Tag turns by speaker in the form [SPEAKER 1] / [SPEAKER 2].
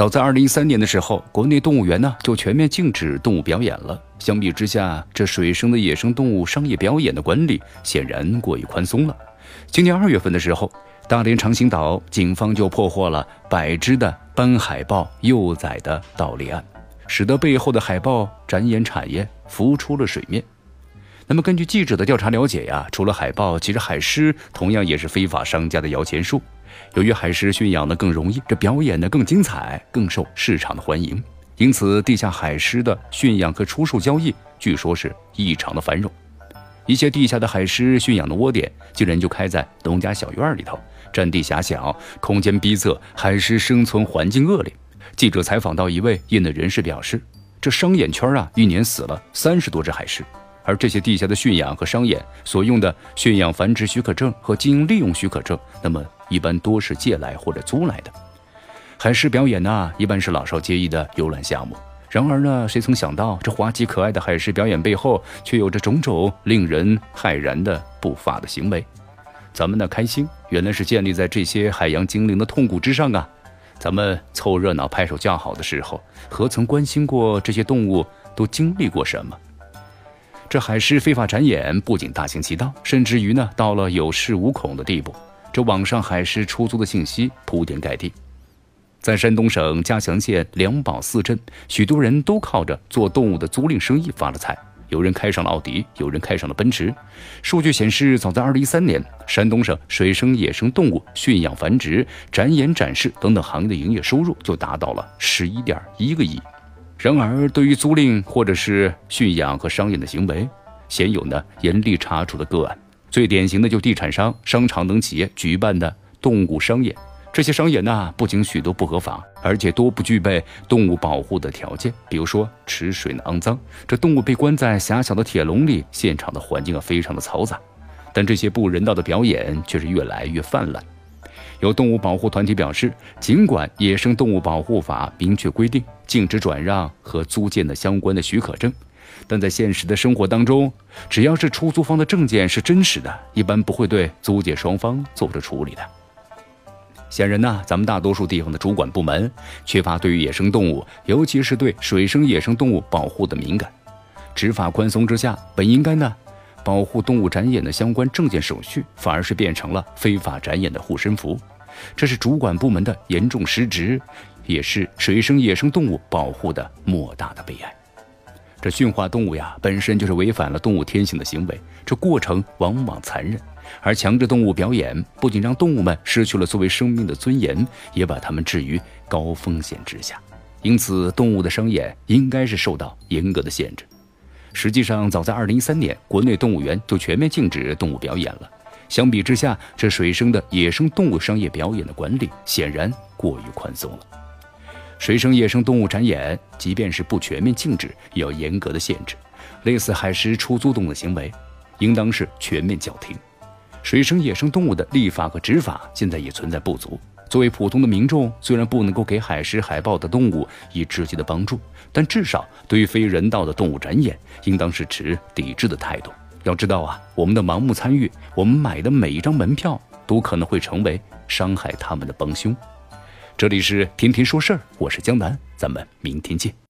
[SPEAKER 1] 早在二零一三年的时候，国内动物园呢就全面禁止动物表演了。相比之下，这水生的野生动物商业表演的管理显然过于宽松了。今年二月份的时候，大连长兴岛警方就破获了百只的斑海豹幼崽的盗猎案，使得背后的海豹展演产业浮出了水面。那么，根据记者的调查了解呀，除了海豹，其实海狮同样也是非法商家的摇钱树。由于海狮驯养的更容易，这表演呢更精彩，更受市场的欢迎，因此地下海狮的驯养和出售交易，据说是异常的繁荣。一些地下的海狮驯养的窝点，竟然就开在农家小院里头，占地狭小，空间逼仄，海狮生存环境恶劣。记者采访到一位业内人士表示，这商演圈啊，一年死了三十多只海狮。而这些地下的驯养和商演所用的驯养繁殖许可证和经营利用许可证，那么一般多是借来或者租来的。海狮表演呢，一般是老少皆宜的游览项目。然而呢，谁曾想到这滑稽可爱的海狮表演背后，却有着种种令人骇然的不法的行为。咱们的开心，原来是建立在这些海洋精灵的痛苦之上啊！咱们凑热闹、拍手叫好的时候，何曾关心过这些动物都经历过什么？这海狮非法展演不仅大行其道，甚至于呢，到了有恃无恐的地步。这网上海狮出租的信息铺天盖地，在山东省嘉祥县梁宝寺镇，许多人都靠着做动物的租赁生意发了财。有人开上了奥迪，有人开上了奔驰。数据显示，早在2013年，山东省水生野生动物驯养繁殖、展演展示等等行业的营业收入就达到了11.1个亿。然而，对于租赁或者是驯养和商演的行为，鲜有呢严厉查处的个案。最典型的就地产商、商场等企业举办的动物商演，这些商演呢不仅许多不合法，而且多不具备动物保护的条件。比如说池水肮脏，这动物被关在狭小的铁笼里，现场的环境啊非常的嘈杂。但这些不人道的表演却是越来越泛滥。有动物保护团体表示，尽管《野生动物保护法》明确规定禁止转让和租借的相关的许可证，但在现实的生活当中，只要是出租方的证件是真实的，一般不会对租借双方做出处理的。显然呢，咱们大多数地方的主管部门缺乏对于野生动物，尤其是对水生野生动物保护的敏感。执法宽松之下，本应该呢。保护动物展演的相关证件手续，反而是变成了非法展演的护身符，这是主管部门的严重失职，也是水生野生动物保护的莫大的悲哀。这驯化动物呀，本身就是违反了动物天性的行为，这过程往往残忍，而强制动物表演，不仅让动物们失去了作为生命的尊严，也把它们置于高风险之下。因此，动物的商演应该是受到严格的限制。实际上，早在2013年，国内动物园就全面禁止动物表演了。相比之下，这水生的野生动物商业表演的管理显然过于宽松了。水生野生动物展演，即便是不全面禁止，也要严格的限制。类似海狮出租动物的行为，应当是全面叫停。水生野生动物的立法和执法现在也存在不足。作为普通的民众，虽然不能够给海狮、海豹的动物以直接的帮助，但至少对于非人道的动物展演，应当是持抵制的态度。要知道啊，我们的盲目参与，我们买的每一张门票，都可能会成为伤害他们的帮凶。这里是天天说事儿，我是江南，咱们明天见。